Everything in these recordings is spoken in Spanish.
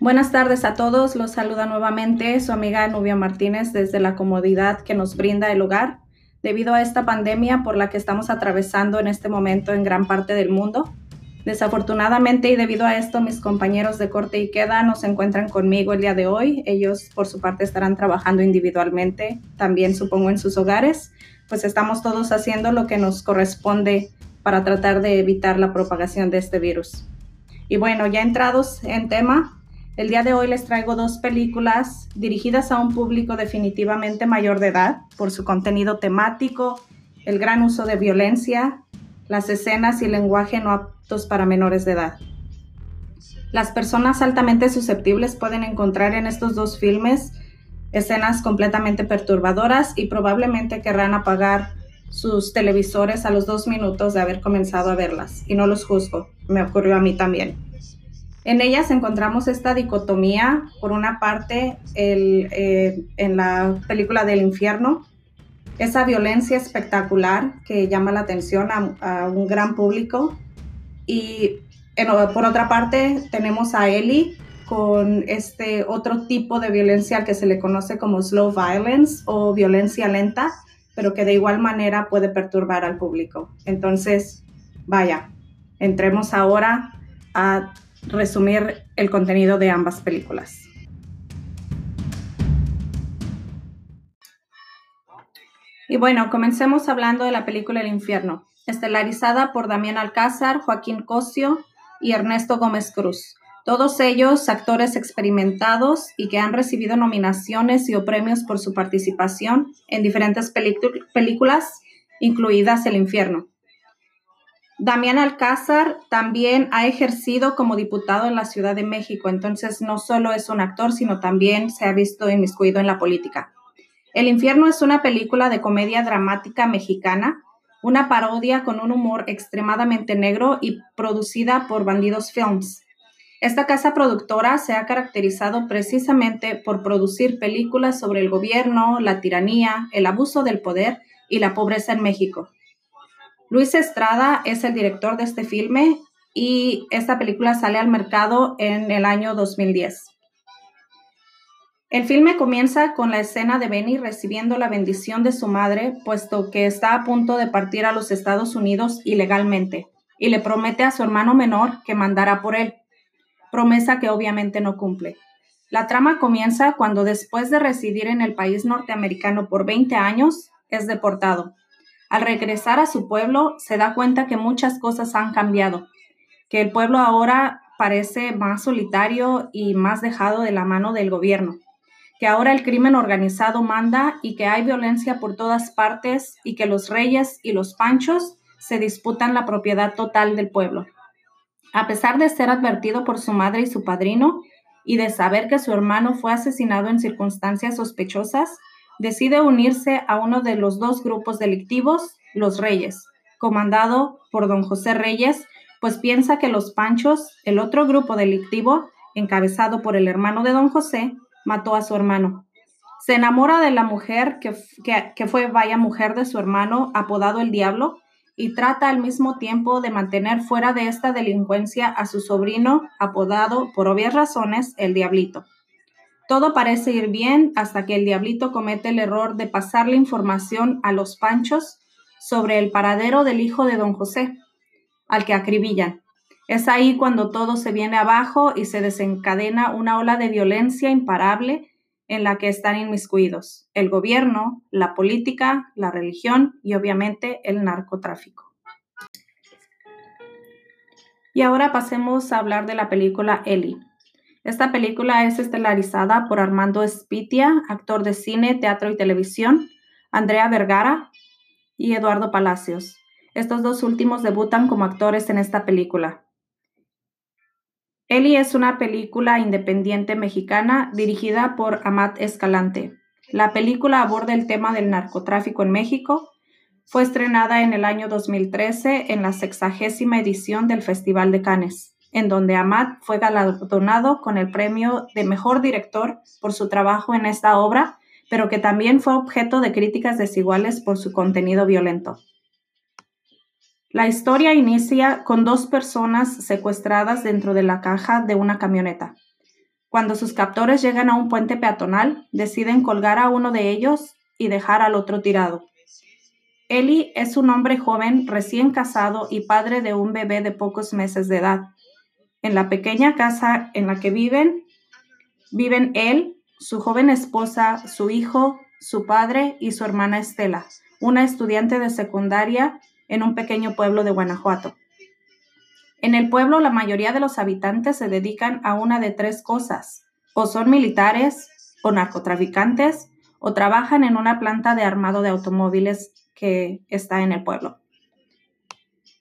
Buenas tardes a todos, los saluda nuevamente su amiga Nubia Martínez desde la comodidad que nos brinda el hogar debido a esta pandemia por la que estamos atravesando en este momento en gran parte del mundo. Desafortunadamente y debido a esto, mis compañeros de corte y queda no se encuentran conmigo el día de hoy. Ellos por su parte estarán trabajando individualmente, también supongo en sus hogares, pues estamos todos haciendo lo que nos corresponde para tratar de evitar la propagación de este virus. Y bueno, ya entrados en tema, el día de hoy les traigo dos películas dirigidas a un público definitivamente mayor de edad por su contenido temático, el gran uso de violencia, las escenas y lenguaje no aptos para menores de edad. Las personas altamente susceptibles pueden encontrar en estos dos filmes escenas completamente perturbadoras y probablemente querrán apagar sus televisores a los dos minutos de haber comenzado a verlas. Y no los juzgo, me ocurrió a mí también. En ellas encontramos esta dicotomía, por una parte, eh, en la película del infierno, esa violencia espectacular que llama la atención a, un gran público. Y por otra parte, tenemos a Ellie con este otro tipo de violencia que se le conoce como slow violence o violencia lenta, pero que de igual manera puede perturbar al público. Entonces, vaya, entremos ahora a resumir el contenido de ambas películas. Y bueno, comencemos hablando de la película El infierno, estelarizada por Damián Alcázar, Joaquín Cosio y Ernesto Gómez Cruz. Todos ellos actores experimentados y que han recibido nominaciones y o premios por su participación en diferentes películas, incluidas El infierno. Damián Alcázar también ha ejercido como diputado en la Ciudad de México, entonces no solo es un actor, sino también se ha visto inmiscuido en la política. El infierno es una película de comedia dramática mexicana, una parodia con un humor extremadamente negro y producida por Bandidos Films. Esta casa productora se ha caracterizado precisamente por producir películas sobre el gobierno, la tiranía, el abuso del poder y la pobreza en México. Luis Estrada es el director de este filme y esta película sale al mercado en el año 2010. El filme comienza con la escena de Benny recibiendo la bendición de su madre, puesto que está a punto de partir a los Estados Unidos ilegalmente, y le promete a su hermano menor que mandará por él, promesa que obviamente no cumple. La trama comienza cuando después de residir en el país norteamericano por 20 años, es deportado. Al regresar a su pueblo, se da cuenta que muchas cosas han cambiado, que el pueblo ahora parece más solitario y más dejado de la mano del gobierno, que ahora el crimen organizado manda y que hay violencia por todas partes y que los reyes y los panchos se disputan la propiedad total del pueblo. A pesar de ser advertido por su madre y su padrino y de saber que su hermano fue asesinado en circunstancias sospechosas, decide unirse a uno de los dos grupos delictivos, los Reyes, comandado por don José Reyes, pues piensa que los Panchos, el otro grupo delictivo, encabezado por el hermano de don José, mató a su hermano. Se enamora de la mujer que, que, fue vaya mujer de su hermano, apodado el Diablo, y trata al mismo tiempo de mantener fuera de esta delincuencia a su sobrino, apodado, por obvias razones, el Diablito. Todo parece ir bien hasta que el diablito comete el error de pasarle información a los panchos sobre el paradero del hijo de don José, al que acribillan. Es ahí cuando todo se viene abajo y se desencadena una ola de violencia imparable en la que están inmiscuidos el gobierno, la política, la religión y obviamente el narcotráfico. Y ahora pasemos a hablar de la película Ellie. Esta película es estelarizada por Armando Espitia, actor de cine, teatro y televisión, Andrea Vergara y Eduardo Palacios. Estos dos últimos debutan como actores en esta película. Eli es una película independiente mexicana dirigida por Amat Escalante. La película aborda el tema del narcotráfico en México. Fue estrenada en el año 2013 en la sexagésima edición del Festival de Cannes en donde Amat fue galardonado con el premio de Mejor Director por su trabajo en esta obra, pero que también fue objeto de críticas desiguales por su contenido violento. La historia inicia con dos personas secuestradas dentro de la caja de una camioneta. Cuando sus captores llegan a un puente peatonal, deciden colgar a uno de ellos y dejar al otro tirado. Eli es un hombre joven, recién casado y padre de un bebé de pocos meses de edad. En la pequeña casa en la que viven, viven él, su joven esposa, su hijo, su padre y su hermana Estela, una estudiante de secundaria en un pequeño pueblo de Guanajuato. En el pueblo la mayoría de los habitantes se dedican a una de tres cosas, o son militares, o narcotraficantes, o trabajan en una planta de armado de automóviles que está en el pueblo.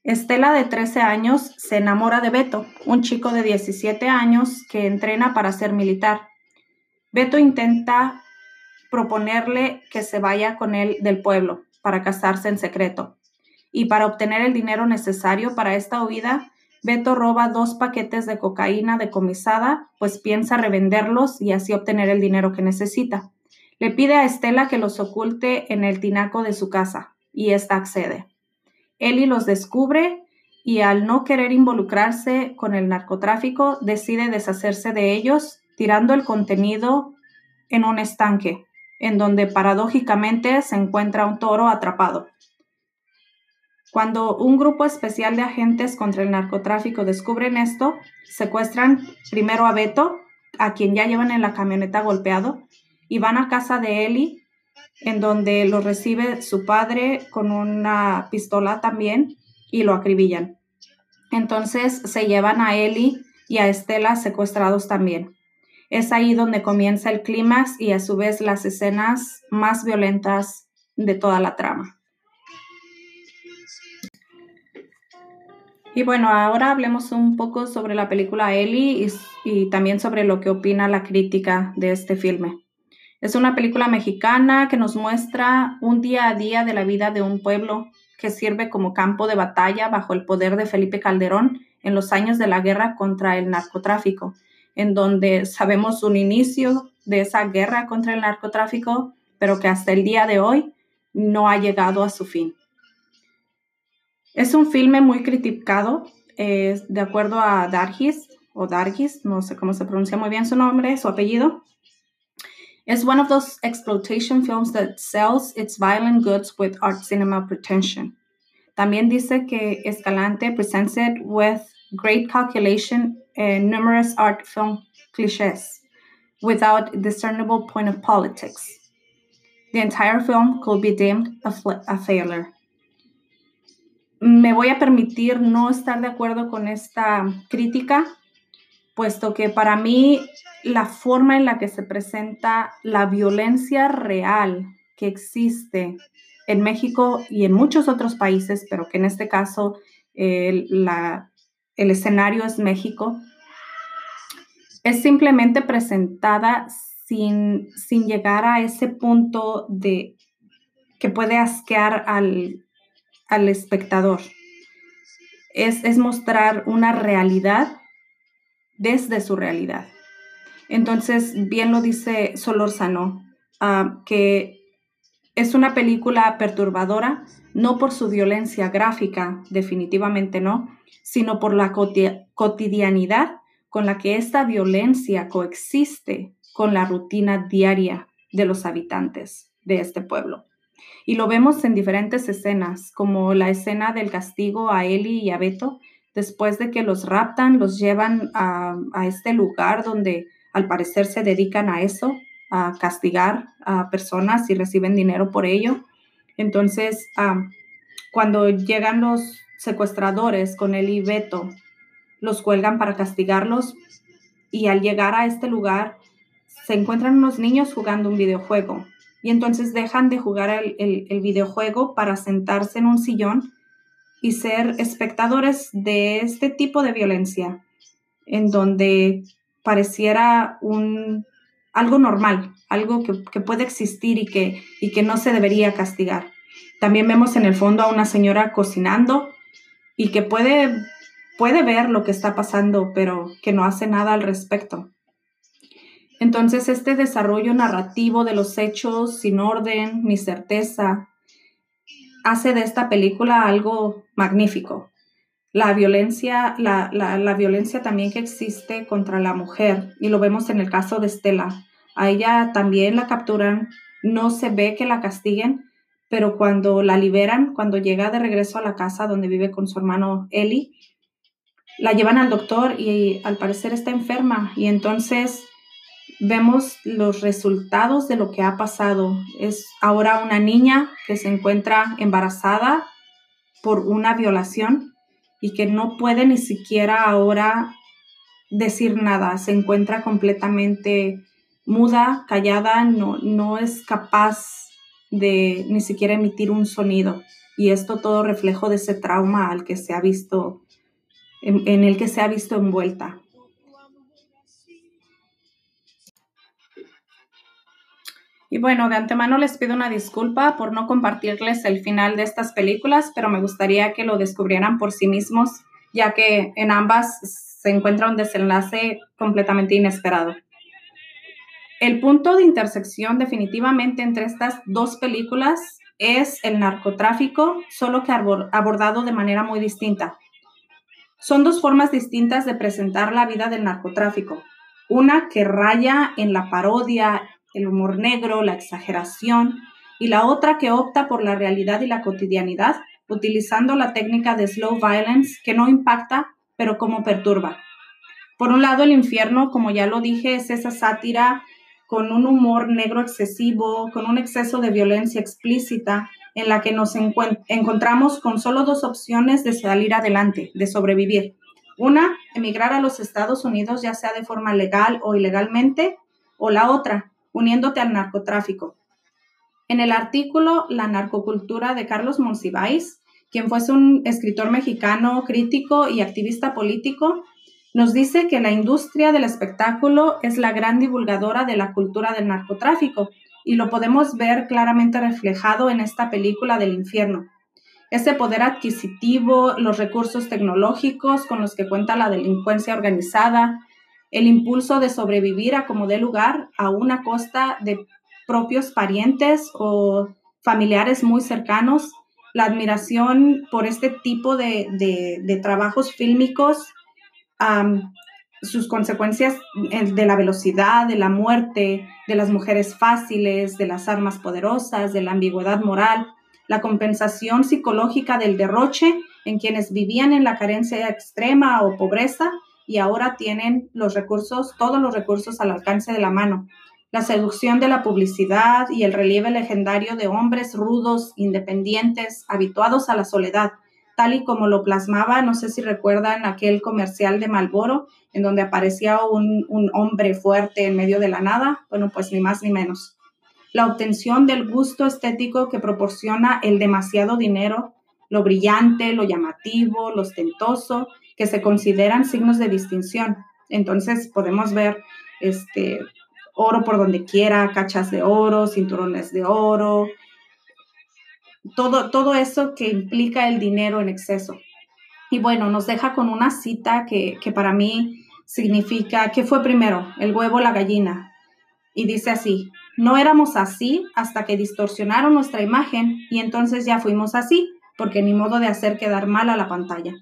Estela de 13 años se enamora de Beto, un chico de 17 años que entrena para ser militar. Beto intenta proponerle que se vaya con él del pueblo para casarse en secreto. Y para obtener el dinero necesario para esta huida, Beto roba dos paquetes de cocaína decomisada, pues piensa revenderlos y así obtener el dinero que necesita. Le pide a Estela que los oculte en el tinaco de su casa, y ésta accede. Eli los descubre y al no querer involucrarse con el narcotráfico, decide deshacerse de ellos, tirando el contenido en un estanque, en donde paradójicamente se encuentra un toro atrapado. Cuando un grupo especial de agentes contra el narcotráfico descubren esto, secuestran primero a Beto, a quien ya llevan en la camioneta golpeado, y van a casa de Eli, en donde lo recibe su padre con una pistola también y lo acribillan. Entonces se llevan a Eli y a Estela secuestrados también. Es ahí donde comienza el clímax y a su vez las escenas más violentas de toda la trama. Y bueno, ahora hablemos un poco sobre la película Ellie y, y, también sobre lo que opina la crítica de este filme. Es una película mexicana que nos muestra un día a día de la vida de un pueblo que sirve como campo de batalla bajo el poder de Felipe Calderón en los años de la guerra contra el narcotráfico, en donde sabemos un inicio de esa guerra contra el narcotráfico, pero que hasta el día de hoy no ha llegado a su fin. Es un filme muy criticado, de acuerdo a Dargis, o Dargis, no sé cómo se pronuncia muy bien su nombre, su apellido. Es one of those exploitation films that sells its violent goods with art cinema pretension. También dice que Escalante presents it with great calculation and numerous art film cliches without discernible point of politics. The entire film could be deemed a, a failure me voy a permitir no estar de acuerdo con esta crítica, puesto que para mí la forma en la que se presenta la violencia real que existe en México y en muchos otros países, pero que en este caso el, el escenario es México, es simplemente presentada sin, sin llegar a ese punto de que puede asquear al, al espectador. Es, mostrar una realidad desde su realidad. Entonces, bien lo dice Solórzano, uh, que es una película perturbadora, no por su violencia gráfica, definitivamente no, sino por la cotidianidad con la que esta violencia coexiste con la rutina diaria de los habitantes de este pueblo. Y lo vemos en diferentes escenas, como la escena del castigo a Eli y a Beto, después de que los raptan, los llevan a, este lugar donde al parecer se dedican a eso, a castigar a personas y reciben dinero por ello. Entonces, cuando llegan los secuestradores con Eli y Beto, los cuelgan para castigarlos y al llegar a este lugar se encuentran unos niños jugando un videojuego y entonces dejan de jugar el, videojuego para sentarse en un sillón y ser espectadores de este tipo de violencia, en donde pareciera un, algo normal, algo que, puede existir y que, y que no se debería castigar. También vemos en el fondo a una señora cocinando y que puede, puede ver lo que está pasando, pero que no hace nada al respecto. Entonces, este desarrollo narrativo de los hechos sin orden ni certeza hace de esta película algo magnífico. la violencia, la, la, violencia también que existe contra la mujer, y lo vemos en el caso de Estela. A ella también la capturan, no se ve que la castiguen, pero cuando la liberan, cuando llega de regreso a la casa donde vive con su hermano Eli, la llevan al doctor y al parecer está enferma y entonces vemos los resultados de lo que ha pasado. Es ahora una niña que se encuentra embarazada por una violación y que no puede ni siquiera ahora decir nada, se encuentra completamente muda, callada, no, no es capaz de ni siquiera emitir un sonido. Y esto todo reflejo de ese trauma al que se ha visto, en el que se ha visto envuelta. Y bueno, de antemano les pido una disculpa por no compartirles el final de estas películas, pero me gustaría que lo descubrieran por sí mismos, ya que en ambas se encuentra un desenlace completamente inesperado. El punto de intersección definitivamente entre estas dos películas es el narcotráfico, solo que abordado de manera muy distinta. Son dos formas distintas de presentar la vida del narcotráfico. Una que raya en la parodia el humor negro, la exageración, y la otra que opta por la realidad y la cotidianidad, utilizando la técnica de slow violence que no impacta, pero como perturba. Por un lado, el infierno, como ya lo dije, es esa sátira con un humor negro excesivo, con un exceso de violencia explícita, en la que nos encontramos con solo dos opciones de salir adelante, de sobrevivir. Una, emigrar a los Estados Unidos, ya sea de forma legal o ilegalmente, o la otra, uniéndote al narcotráfico. En el artículo La narcocultura de Carlos Monsiváis, quien fue un escritor mexicano, crítico y activista político, nos dice que la industria del espectáculo es la gran divulgadora de la cultura del narcotráfico y lo podemos ver claramente reflejado en esta película del infierno. Ese poder adquisitivo, los recursos tecnológicos con los que cuenta la delincuencia organizada, el impulso de sobrevivir a como dé lugar a una costa de propios parientes o familiares muy cercanos, la admiración por este tipo de, trabajos fílmicos, sus consecuencias de la velocidad, de la muerte, de las mujeres fáciles, de las armas poderosas, de la ambigüedad moral, la compensación psicológica del derroche en quienes vivían en la carencia extrema o pobreza y ahora tienen los recursos, todos los recursos al alcance de la mano. La seducción de la publicidad y el relieve legendario de hombres rudos, independientes, habituados a la soledad, tal y como lo plasmaba, no sé si recuerdan aquel comercial de Malboro, en donde aparecía un, un hombre fuerte en medio de la nada, bueno, pues ni más ni menos. La obtención del gusto estético que proporciona el demasiado dinero, lo brillante, lo llamativo, lo ostentoso que se consideran signos de distinción. Entonces podemos ver este oro por donde quiera, cachas de oro, cinturones de oro, todo, todo eso que implica el dinero en exceso. Y bueno, nos deja con una cita que, que para mí significa, ¿qué fue primero? ¿El huevo la gallina? Y dice así, no éramos así hasta que distorsionaron nuestra imagen y entonces ya fuimos así, porque ni modo de hacer quedar mal a la pantalla.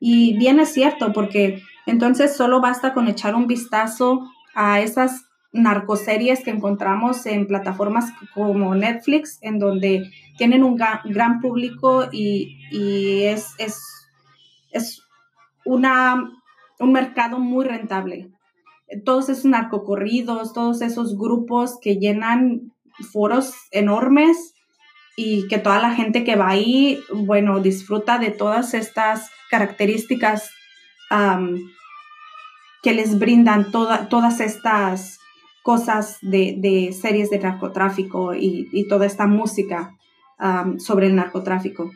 Y bien es cierto, porque entonces solo basta con echar un vistazo a esas narcoseries que encontramos en plataformas como Netflix, en donde tienen un gran público y, es, es, es una, un mercado muy rentable. Todos esos narcocorridos, todos esos grupos que llenan foros enormes y que toda la gente que va ahí, bueno, disfruta de todas estas características que les brindan todas estas cosas de, series de narcotráfico y, toda esta música sobre el narcotráfico.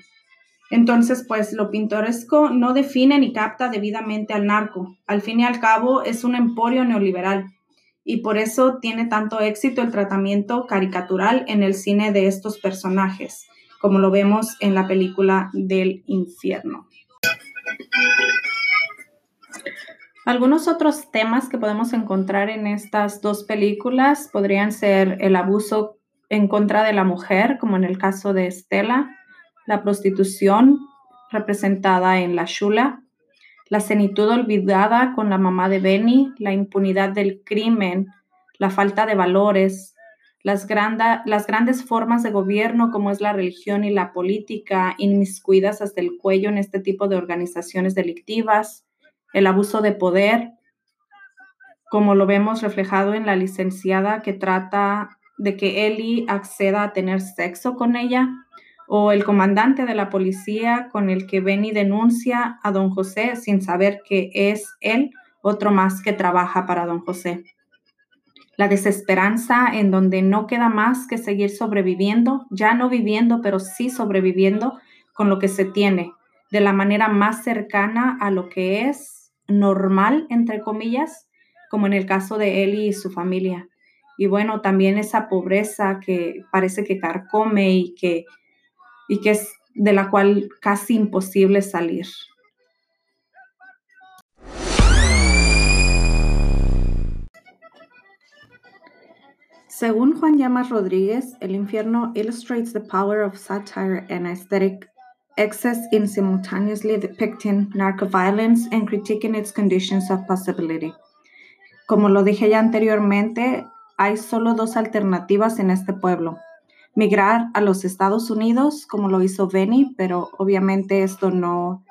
Entonces, pues lo pintoresco no define ni capta debidamente al narco. Al fin y al cabo, es un emporio neoliberal y por eso tiene tanto éxito el tratamiento caricatural en el cine de estos personajes, como lo vemos en la película del infierno. Algunos otros temas que podemos encontrar en estas dos películas podrían ser el abuso en contra de la mujer, como en el caso de Estela, la prostitución, representada en La Shula, la senitud olvidada con la mamá de Benny, la impunidad del crimen, la falta de valores, las, las grandes formas de gobierno como es la religión y la política, inmiscuidas hasta el cuello en este tipo de organizaciones delictivas, el abuso de poder, como lo vemos reflejado en la licenciada que trata de que Eli acceda a tener sexo con ella, o el comandante de la policía con el que Benny denuncia a don José sin saber que es él otro más que trabaja para don José la desesperanza en donde no queda más que seguir sobreviviendo, ya no viviendo, pero sí sobreviviendo con lo que se tiene, de la manera más cercana a lo que es normal, entre comillas, como en el caso de él y su familia. Y bueno, también esa pobreza que parece que carcome y que, y que es de la cual casi imposible salir. Según Juan Llamas Rodríguez, El infierno illustrates the power of satire and aesthetic excess in simultaneously depicting narco-violence and critiquing its conditions of possibility. Como lo dije ya anteriormente, hay solo dos alternativas en este pueblo. Migrar a los Estados Unidos, como lo hizo Benny, pero obviamente esto no,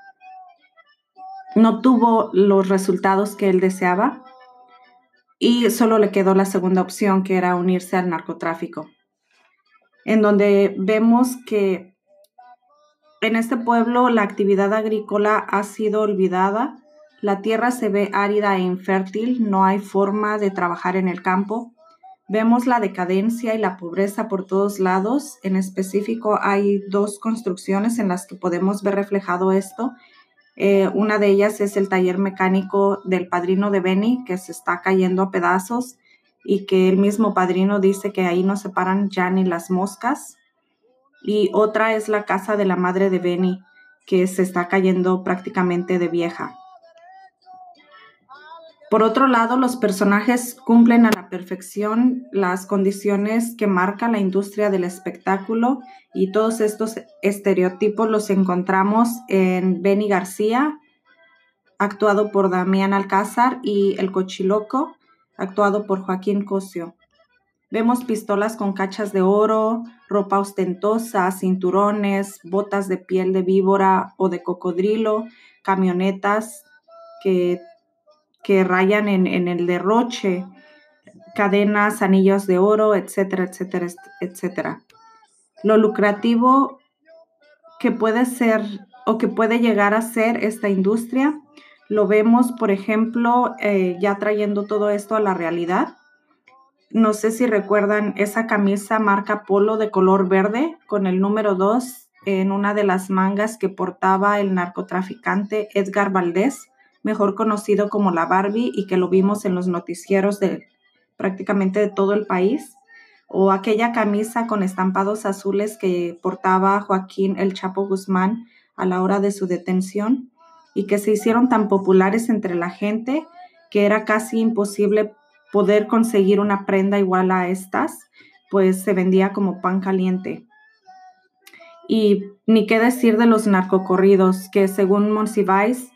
no tuvo los resultados que él deseaba y solo le quedó la segunda opción, que era unirse al narcotráfico, en donde vemos que en este pueblo la actividad agrícola ha sido olvidada, la tierra se ve árida e infértil, no hay forma de trabajar en el campo. Vemos la decadencia y la pobreza por todos lados. En específico, hay dos construcciones en las que podemos ver reflejado esto eh, una de ellas es el taller mecánico del padrino de Benny, que se está cayendo a pedazos y que el mismo padrino dice que ahí no se paran ya ni las moscas. Y otra es la casa de la madre de Benny, que se está cayendo prácticamente de vieja. Por otro lado, los personajes cumplen a la perfección las condiciones que marca la industria del espectáculo y todos estos estereotipos los encontramos en Benny García, actuado por Damián Alcázar, y El Cochiloco, actuado por Joaquín Cosio. Vemos pistolas con cachas de oro, ropa ostentosa, cinturones, botas de piel de víbora o de cocodrilo, camionetas que que rayan en, el derroche, cadenas, anillos de oro, etcétera, etcétera, etcétera. Lo lucrativo que puede ser o que puede llegar a ser esta industria, lo vemos, por ejemplo, eh, ya trayendo todo esto a la realidad. No sé si recuerdan esa camisa marca Polo de color verde con el número 2 en una de las mangas que portaba el narcotraficante Edgar Valdés mejor conocido como la Barbie y que lo vimos en los noticieros de prácticamente de todo el país, o aquella camisa con estampados azules que portaba Joaquín El Chapo Guzmán a la hora de su detención y que se hicieron tan populares entre la gente que era casi imposible poder conseguir una prenda igual a estas, pues se vendía como pan caliente. Y ni qué decir de los narcocorridos, que según Monsiváis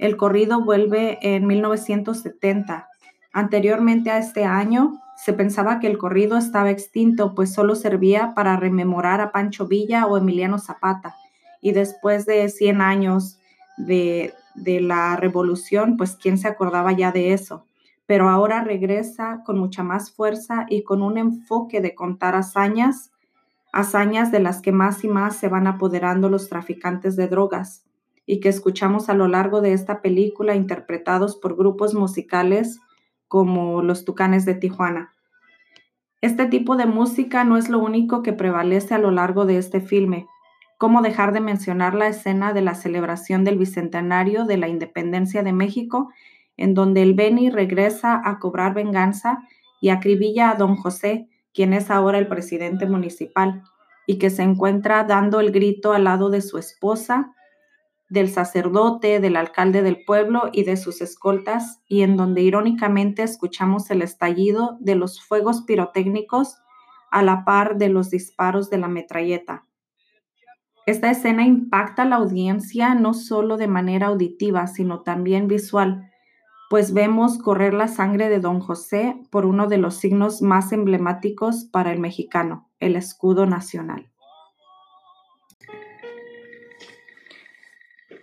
el corrido vuelve en 1970. Anteriormente a este año, se pensaba que el corrido estaba extinto, pues solo servía para rememorar a Pancho Villa o Emiliano Zapata. Y después de 100 años de, de la revolución, pues quién se acordaba ya de eso. Pero ahora regresa con mucha más fuerza y con un enfoque de contar hazañas, hazañas de las que más y más se van apoderando los traficantes de drogas y que escuchamos a lo largo de esta película interpretados por grupos musicales como los Tucanes de Tijuana. Este tipo de música no es lo único que prevalece a lo largo de este filme. ¿Cómo dejar de mencionar la escena de la celebración del Bicentenario de la Independencia de México, en donde el Beni regresa a cobrar venganza y acribilla a don José, quien es ahora el presidente municipal, y que se encuentra dando el grito al lado de su esposa, del sacerdote, del alcalde del pueblo y de sus escoltas, y en donde irónicamente escuchamos el estallido de los fuegos pirotécnicos a la par de los disparos de la metralleta. Esta escena impacta a la audiencia no solo de manera auditiva, sino también visual, pues vemos correr la sangre de don José por uno de los signos más emblemáticos para el mexicano, el escudo nacional.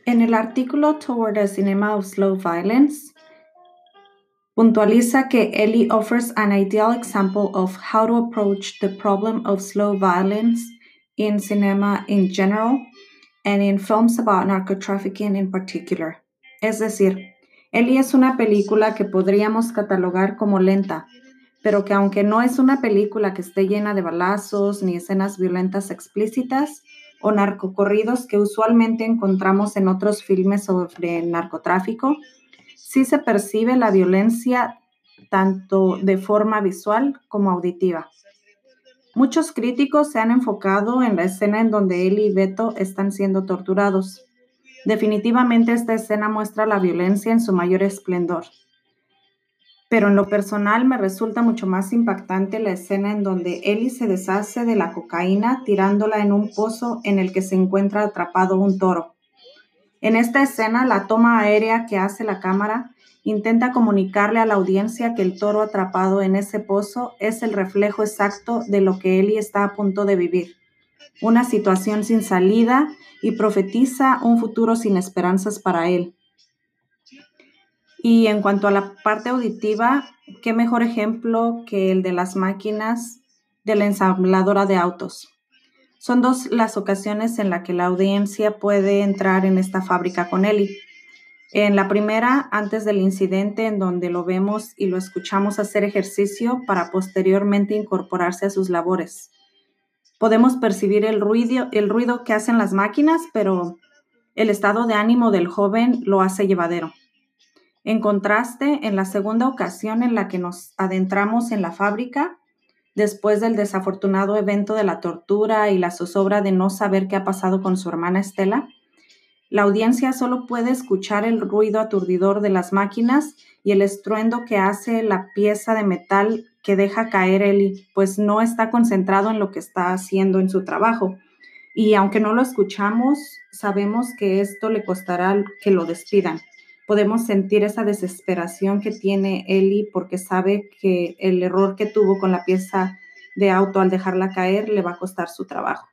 En el artículo Toward a Cinema of Slow Violence, puntualiza que Ellie offers an ideal example of how to approach the problem of slow violence in cinema in general and in films about narcotrafficking in particular. Es decir, Ellie es una película que podríamos catalogar como lenta, pero que aunque no es una película que esté llena de balazos ni escenas violentas explícitas o narcocorridos que usualmente encontramos en otros filmes sobre narcotráfico, sí se percibe la violencia tanto de forma visual como auditiva. Muchos críticos se han enfocado en la escena en donde él y Beto están siendo torturados. Definitivamente esta escena muestra la violencia en su mayor esplendor. Pero en lo personal me resulta mucho más impactante la escena en donde Eli se deshace de la cocaína tirándola en un pozo en el que se encuentra atrapado un toro. En esta escena, la toma aérea que hace la cámara intenta comunicarle a la audiencia que el toro atrapado en ese pozo es el reflejo exacto de lo que Eli está a punto de vivir, una situación sin salida y profetiza un futuro sin esperanzas para él. Y en cuanto a la parte auditiva, qué mejor ejemplo que el de las máquinas de la ensambladora de autos. Son dos las ocasiones en las que la audiencia puede entrar en esta fábrica con Eli. En la primera, antes del incidente, en donde lo vemos y lo escuchamos hacer ejercicio para posteriormente incorporarse a sus labores. Podemos percibir el ruido, el ruido que hacen las máquinas, pero el estado de ánimo del joven lo hace llevadero. En contraste, en la segunda ocasión en la que nos adentramos en la fábrica, después del desafortunado evento de la tortura y la zozobra de no saber qué ha pasado con su hermana Estela, la audiencia solo puede escuchar el ruido aturdidor de las máquinas y el estruendo que hace la pieza de metal que deja caer Eli, pues no está concentrado en lo que está haciendo en su trabajo. Y aunque no lo escuchamos, sabemos que esto le costará que lo despidan. Podemos sentir esa desesperación que tiene Eli porque sabe que el error que tuvo con la pieza de auto al dejarla caer le va a costar su trabajo.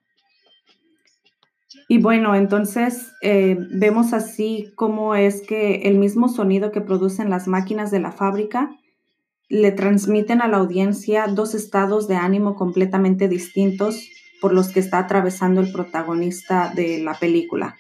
Y bueno, entonces eh, vemos así cómo es que el mismo sonido que producen las máquinas de la fábrica le transmiten a la audiencia dos estados de ánimo completamente distintos por los que está atravesando el protagonista de la película.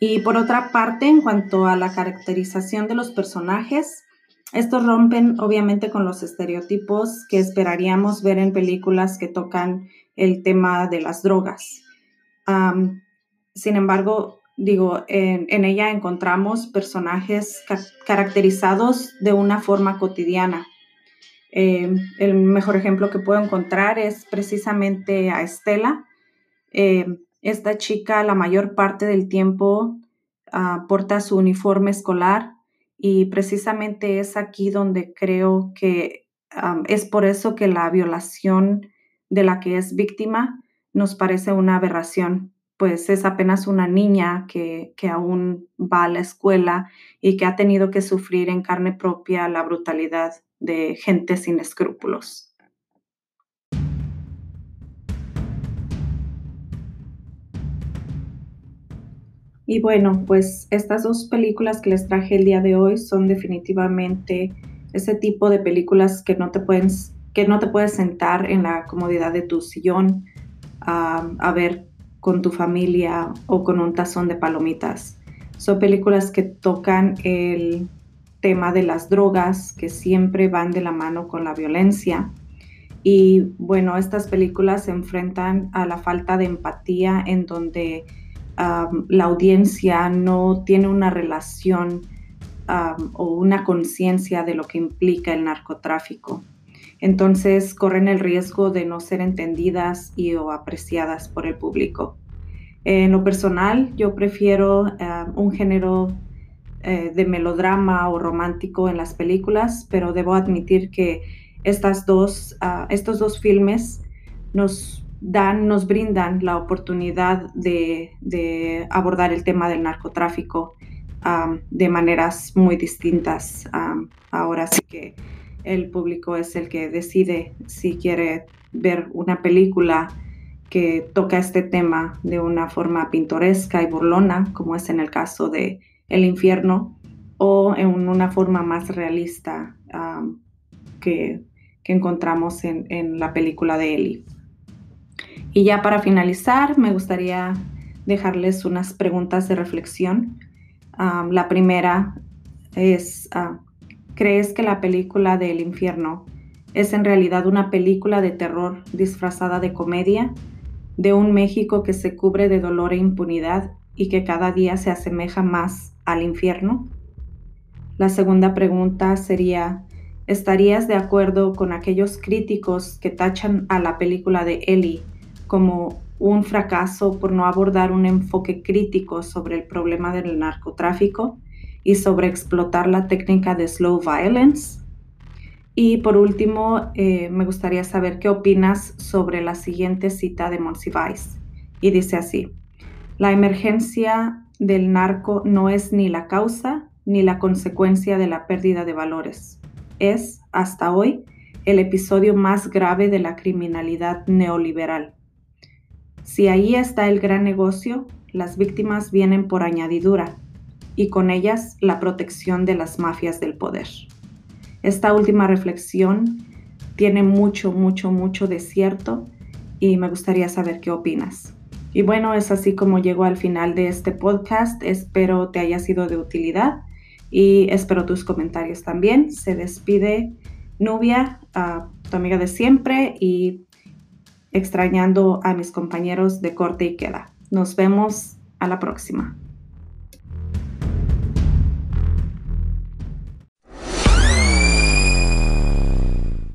Y por otra parte, en cuanto a la caracterización de los personajes, estos rompen obviamente con los estereotipos que esperaríamos ver en películas que tocan el tema de las drogas sin embargo, digo, en, ella encontramos personajes caracterizados de una forma cotidiana. Em, el mejor ejemplo que puedo encontrar es precisamente a Estela. Em, esta chica la mayor parte del tiempo ah, porta su uniforme escolar y precisamente es aquí donde creo que es por eso que la violación de la que es víctima nos parece una aberración, pues es apenas una niña que, aún va a la escuela y que ha tenido que sufrir en carne propia la brutalidad de gente sin escrúpulos. Y bueno, pues estas dos películas que les traje el día de hoy son definitivamente ese tipo de películas que no te pueden que no te puedes sentar en la comodidad de tu sillón a, ver con tu familia o con un tazón de palomitas. Son películas que tocan el tema de las drogas, que siempre van de la mano con la violencia. Y bueno, estas películas se enfrentan a la falta de empatía en donde la audiencia no tiene una relación o una conciencia de lo que implica el narcotráfico entonces corren el riesgo de no ser entendidas y o apreciadas por el público. En lo personal, yo prefiero un género eh, de melodrama o romántico en las películas, pero debo admitir que estas dos, ah, estos dos filmes nos dan, nos brindan la oportunidad de, abordar el tema del narcotráfico de maneras muy distintas. ahora sí que el público es el que decide si quiere ver una película que toca este tema de una forma pintoresca y burlona, como es en el caso de El infierno, o en una forma más realista que, encontramos en, la película de Eli. Y ya para finalizar, me gustaría dejarles unas preguntas de reflexión. la primera es, ah, ¿crees que la película de El infierno es en realidad una película de terror disfrazada de comedia? de un México que se cubre de dolor e impunidad y que cada día se asemeja más al infierno? La segunda pregunta sería, ¿estarías de acuerdo con aquellos críticos que tachan a la película de Ellie como un fracaso por no abordar un enfoque crítico sobre el problema del narcotráfico y sobre explotar la técnica de slow violence? Y por último, eh, me gustaría saber qué opinas sobre la siguiente cita de Monsiváis. Y dice así, la emergencia del narco no es ni la causa ni la consecuencia de la pérdida de valores. Es, hasta hoy, el episodio más grave de la criminalidad neoliberal. Si ahí está el gran negocio, las víctimas vienen por añadidura y con ellas la protección de las mafias del poder. Esta última reflexión tiene mucho, mucho, mucho de cierto y me gustaría saber qué opinas. Y bueno, es así como llego al final de este podcast. Espero te haya sido de utilidad y espero tus comentarios también. Se despide Nubia, tu amiga de siempre y extrañando a mis compañeros de corte y queda. Nos vemos a la próxima.